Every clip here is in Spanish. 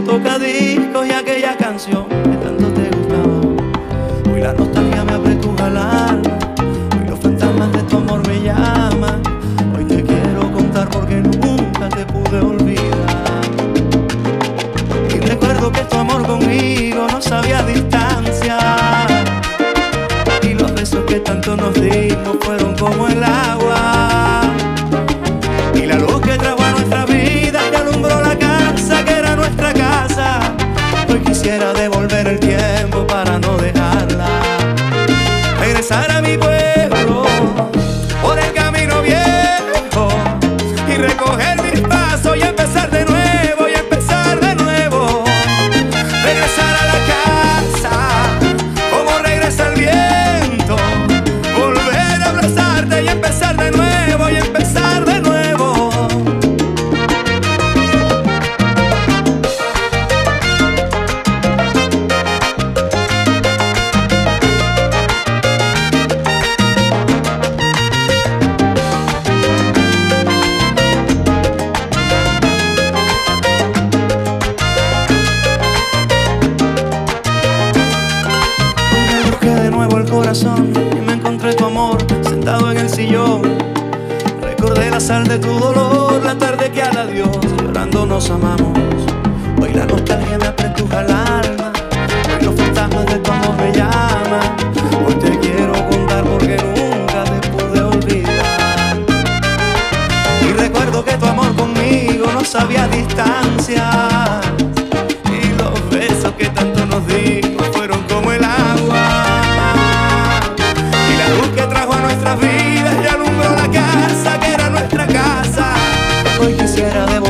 viejo tocadiscos y aquella canción que tanto te gustaba. Hoy la nostalgia me apretuja el alma. Hoy los fantasmas de tu amor me llaman. Hoy te quiero contar porque nunca te pude olvidar. Y recuerdo que tu amor conmigo no sabía distancia. Y los besos que tanto nos dimos fueron como el agua. Hoy quisiera amamos. Hoy la nostalgia me apretuja el alma, hoy los fantasmas de tu amor me llaman. Hoy te quiero contar porque nunca te pude olvidar. Y recuerdo que tu amor conmigo no sabía distancia. Y los besos que tanto nos dimos fueron como el agua. Y la luz que trajo a nuestras vidas y alumbró la casa que era nuestra casa. Hoy quisiera devolver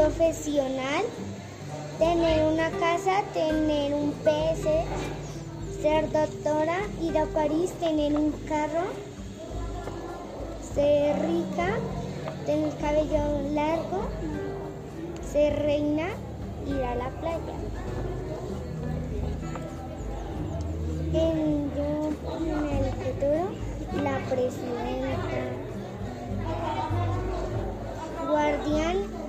profesional, tener una casa, tener un PS, ser doctora, ir a París, tener un carro, ser rica, tener cabello largo, ser reina, ir a la playa. En, yo, en el futuro, la presidenta, guardián,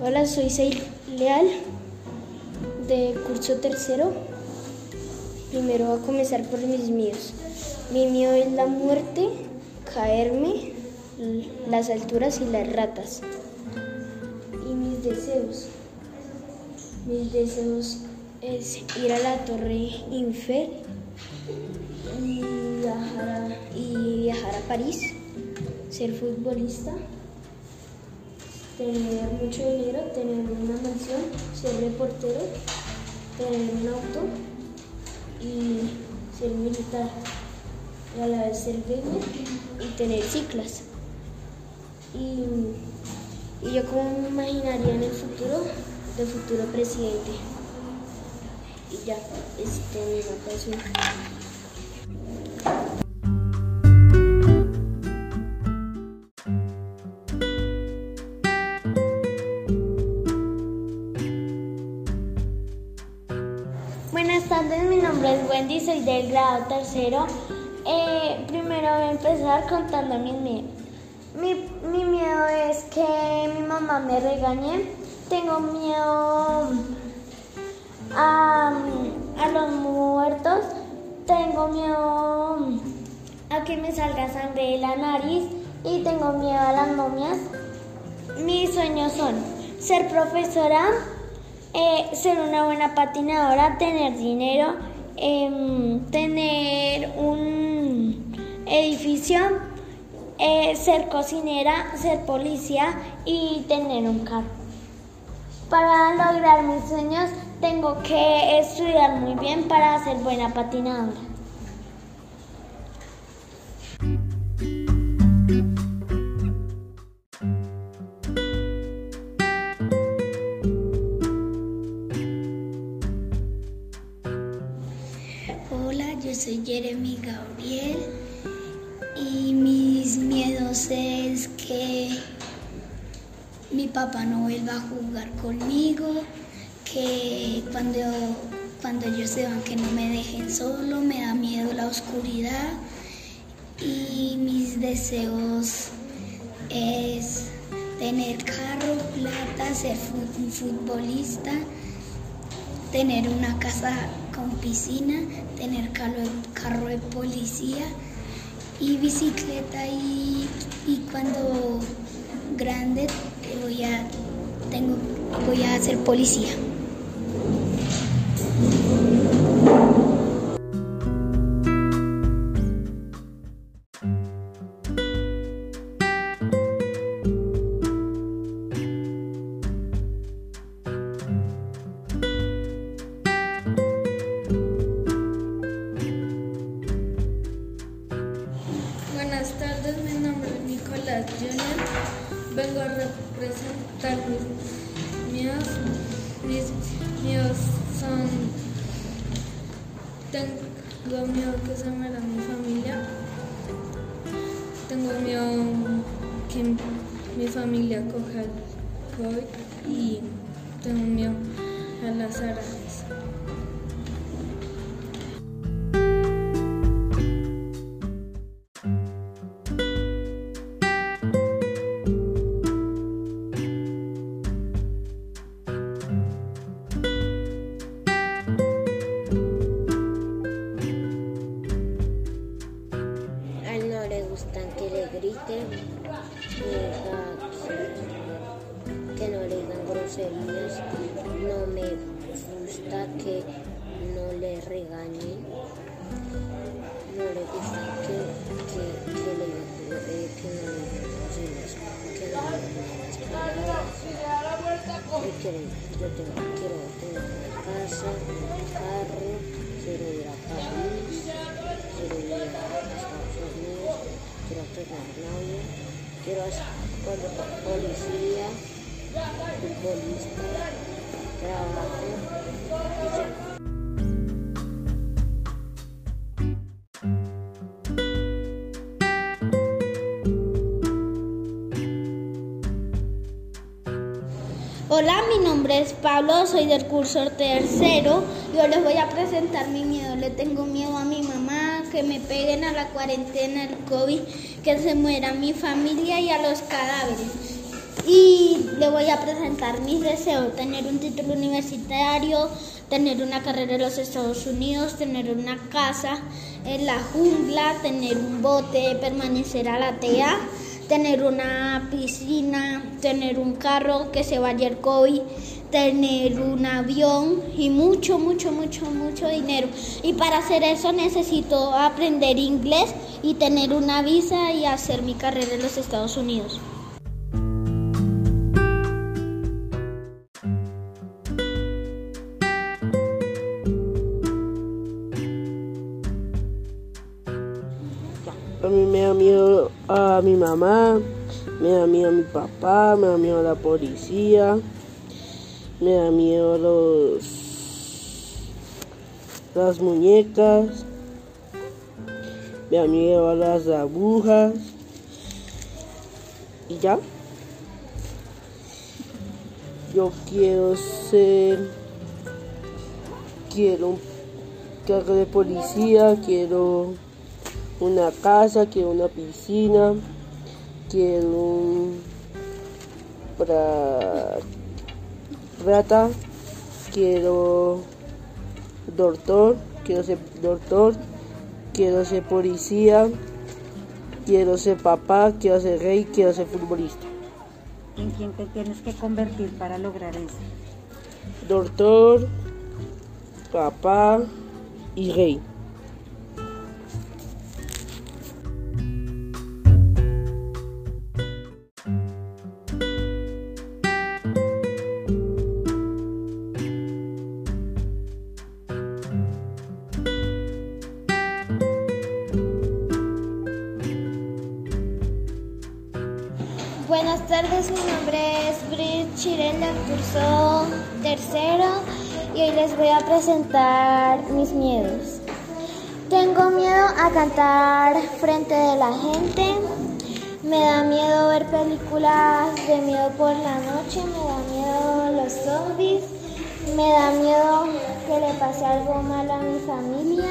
Hola, soy Seil Leal de curso tercero. Primero voy a comenzar por mis miedos. Mi miedo es la muerte, caerme, las alturas y las ratas. Y mis deseos. Mis deseos es ir a la Torre Eiffel y viajar a, y viajar a París, ser futbolista tener mucho dinero, tener una mansión, ser reportero, tener un auto y ser militar, y a la vez ser gamer y tener ciclas. Y, y yo como me imaginaría en el futuro, de futuro presidente. Y ya, este mi notación. Buenas tardes, mi nombre es Wendy, soy del grado tercero. Eh, primero voy a empezar contando mis miedos. Mi, mi miedo es que mi mamá me regañe. Tengo miedo a, a los muertos. Tengo miedo a que me salga sangre de la nariz. Y tengo miedo a las momias. Mis sueños son ser profesora, eh, ser una buena patinadora, tener dinero, em, tener un edificio, eh, ser cocinera, ser policía y tener un carro. Para lograr mis sueños tengo que estudiar muy bien para ser buena patinadora. Hola, yo soy Jeremy Gabriel y mis miedos es que mi papá no jugar conmigo, que cuando, cuando ellos se van que no me dejen solo, me da miedo la oscuridad y mis deseos es tener carro, plata, ser un futbolista tener una casa con piscina, tener carro, carro de policía y bicicleta y, y cuando grande eh, voy a voy a ser policía. Vengo a representar mis míos. Mis míos son. Tengo miedo que se muera mi familia. Tengo miedo que mi familia coja el COVID y tengo miedo a las arañas. Que no le digan groserías, no me gusta que no le regañen, no le gusta que, que, que le eh, que no le digan groserías, que no le digan palabras. Yo tengo, quiero tener casa, un carro, quiero ir a París, quiero ir a Estados Unidos, quiero tener novio, quiero ser policía, futbolista, trabajo y ya. Hola, mi nombre es Pablo, soy del curso tercero. Yo les voy a presentar mi miedo. Le tengo miedo a mi mamá, que me peguen a la cuarentena, el COVID, que se muera mi familia y a los cadáveres. Y le voy a presentar mis deseos, tener un título universitario, tener una carrera en los Estados Unidos, tener una casa en la jungla, tener un bote, permanecer a la TEA tener una piscina, tener un carro que se vaya el COVID, tener un avión y mucho, mucho, mucho, mucho dinero. Y para hacer eso necesito aprender inglés y tener una visa y hacer mi carrera en los Estados Unidos. A mí me da miedo a mi mamá, me da miedo a mi papá, me da miedo a la policía, me da miedo los las muñecas, me da miedo las agujas y ya. Yo quiero ser, quiero un cargo de policía, quiero una casa, quiero una piscina, quiero un pra- rata, quiero doctor, quiero ser doctor, quiero ser policía, quiero ser papá, quiero ser rey, quiero ser futbolista. ¿En quién te tienes que convertir para lograr eso? Doctor, papá y rey. Buenas tardes, mi nombre es Brit Chirel del curso tercero y hoy les voy a presentar mis miedos. Tengo miedo a cantar frente de la gente, me da miedo ver películas de miedo por la noche, me da miedo los zombies, me da miedo que le pase algo malo a mi familia,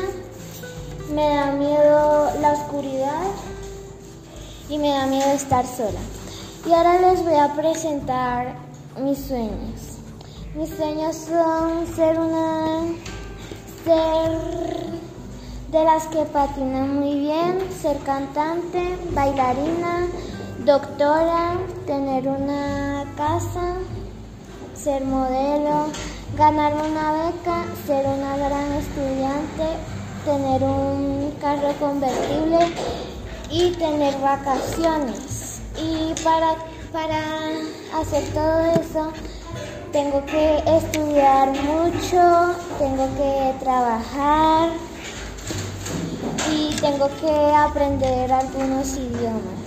me da miedo la oscuridad y me da miedo estar sola. Y ahora les voy a presentar mis sueños. Mis sueños son ser una ser de las que patinan muy bien, ser cantante, bailarina, doctora, tener una casa, ser modelo, ganar una beca, ser una gran estudiante, tener un carro convertible y tener vacaciones. Para, para hacer todo eso tengo que estudiar mucho, tengo que trabajar y tengo que aprender algunos idiomas.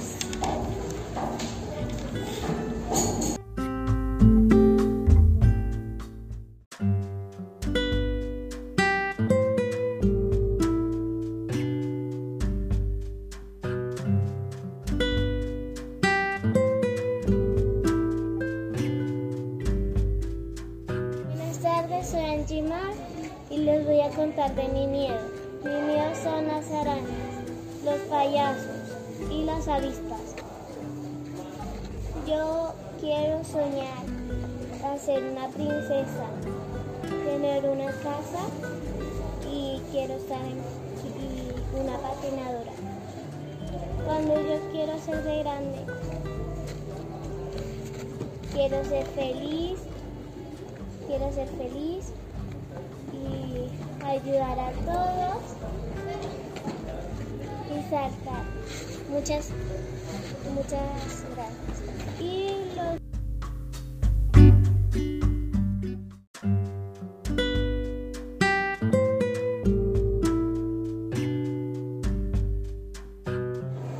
Contar de mi miedo. Mi miedo son las arañas, los payasos y las avispas. Yo quiero soñar a ser una princesa, tener una casa y quiero estar en una patinadora. Cuando quiero ser de grande? Quiero ser feliz, quiero ser feliz ayudar a todos y saltar. Muchas, muchas gracias.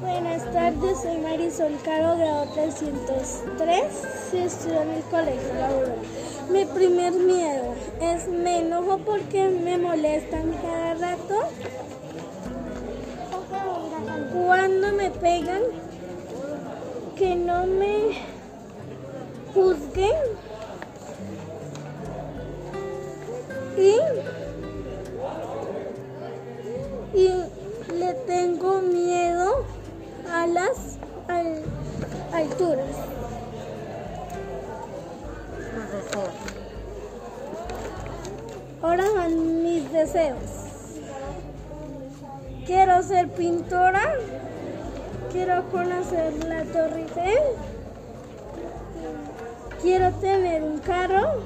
Buenas tardes, soy Marisol Caro, grado 303, y estudio en el colegio laboral. Mi primer miedo es me enojo porque me molestan cada rato. Cuando me pegan, que no me juzguen. Deseos. Quiero ser pintora. Quiero conocer la Torre Eiffel. Quiero tener un carro.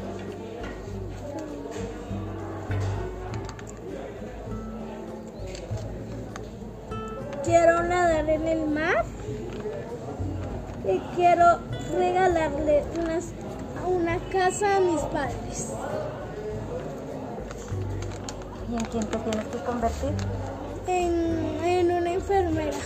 Quiero nadar en el mar. Y quiero regalarle unas- una casa a mis padres. ¿Y en quién te tienes que convertir? en, en una enfermera.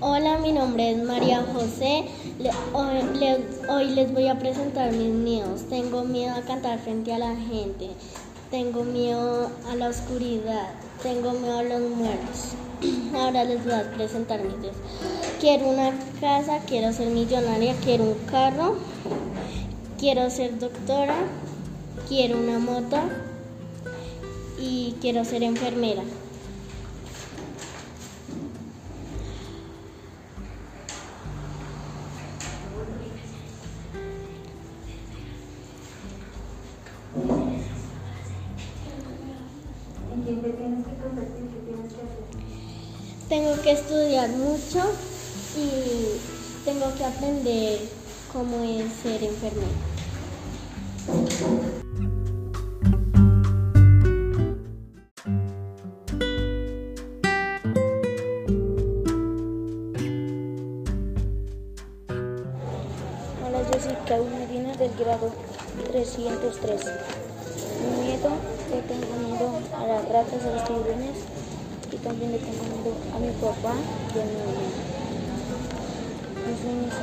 Hola, mi nombre es María José. Le- hoy, le- hoy les voy a presentar mis miedos. Tengo miedo a cantar frente a la gente. Tengo miedo a la oscuridad. Tengo miedo a los muertos. Ahora les voy a presentar mis miedos. Quiero una casa, quiero ser millonaria, quiero un carro, quiero ser doctora, quiero una moto y quiero ser enfermera. Tengo que estudiar mucho y tengo que aprender cómo es ser enfermera. Medina del grado 303. Mi miedo, le tengo miedo a las ratas, a los tiburones también le a mi papá y a mi mamá. Mis sueños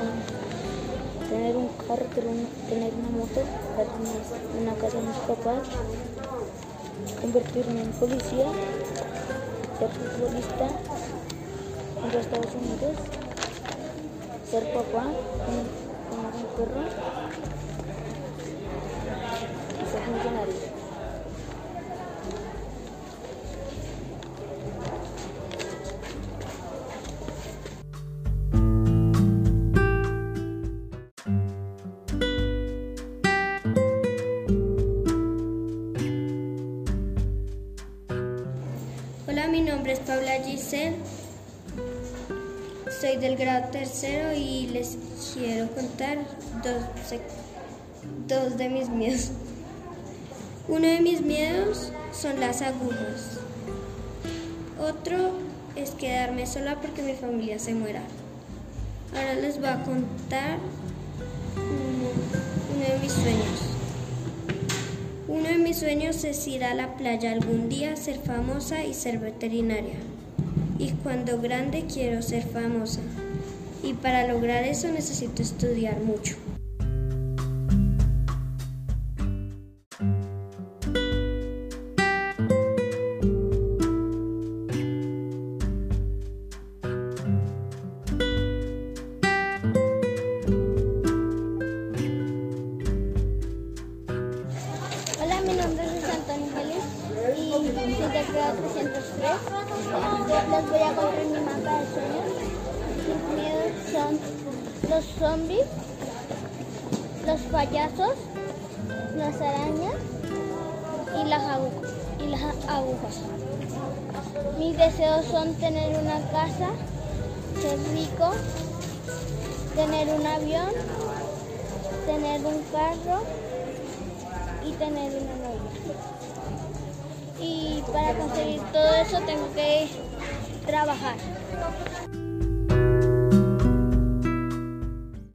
tener un carro, tener una, tener moto, darle una, casa a mis papás, convertirme en policía, ser futbolista en los Estados Unidos ser papá, tener tener un perro contar dos, de mis miedos. Uno de mis miedos son las agujas. Otro es quedarme sola porque mi familia se muera. Ahora les voy a contar uno de mis sueños. Uno de mis sueños es ir a la playa algún día, ser famosa y ser veterinaria. Y cuando grande quiero ser famosa. Y para lograr eso necesito estudiar mucho. Hola, mi nombre es Antonio Félix y soy del grado 303. Les voy a mi mapa de sueños. Mis miedos son los zombies, los payasos, las arañas y las, agu- y las agujas. Mis deseos son tener una casa, ser rico, tener un avión, tener un carro y tener una novia. Y para conseguir todo eso tengo que trabajar.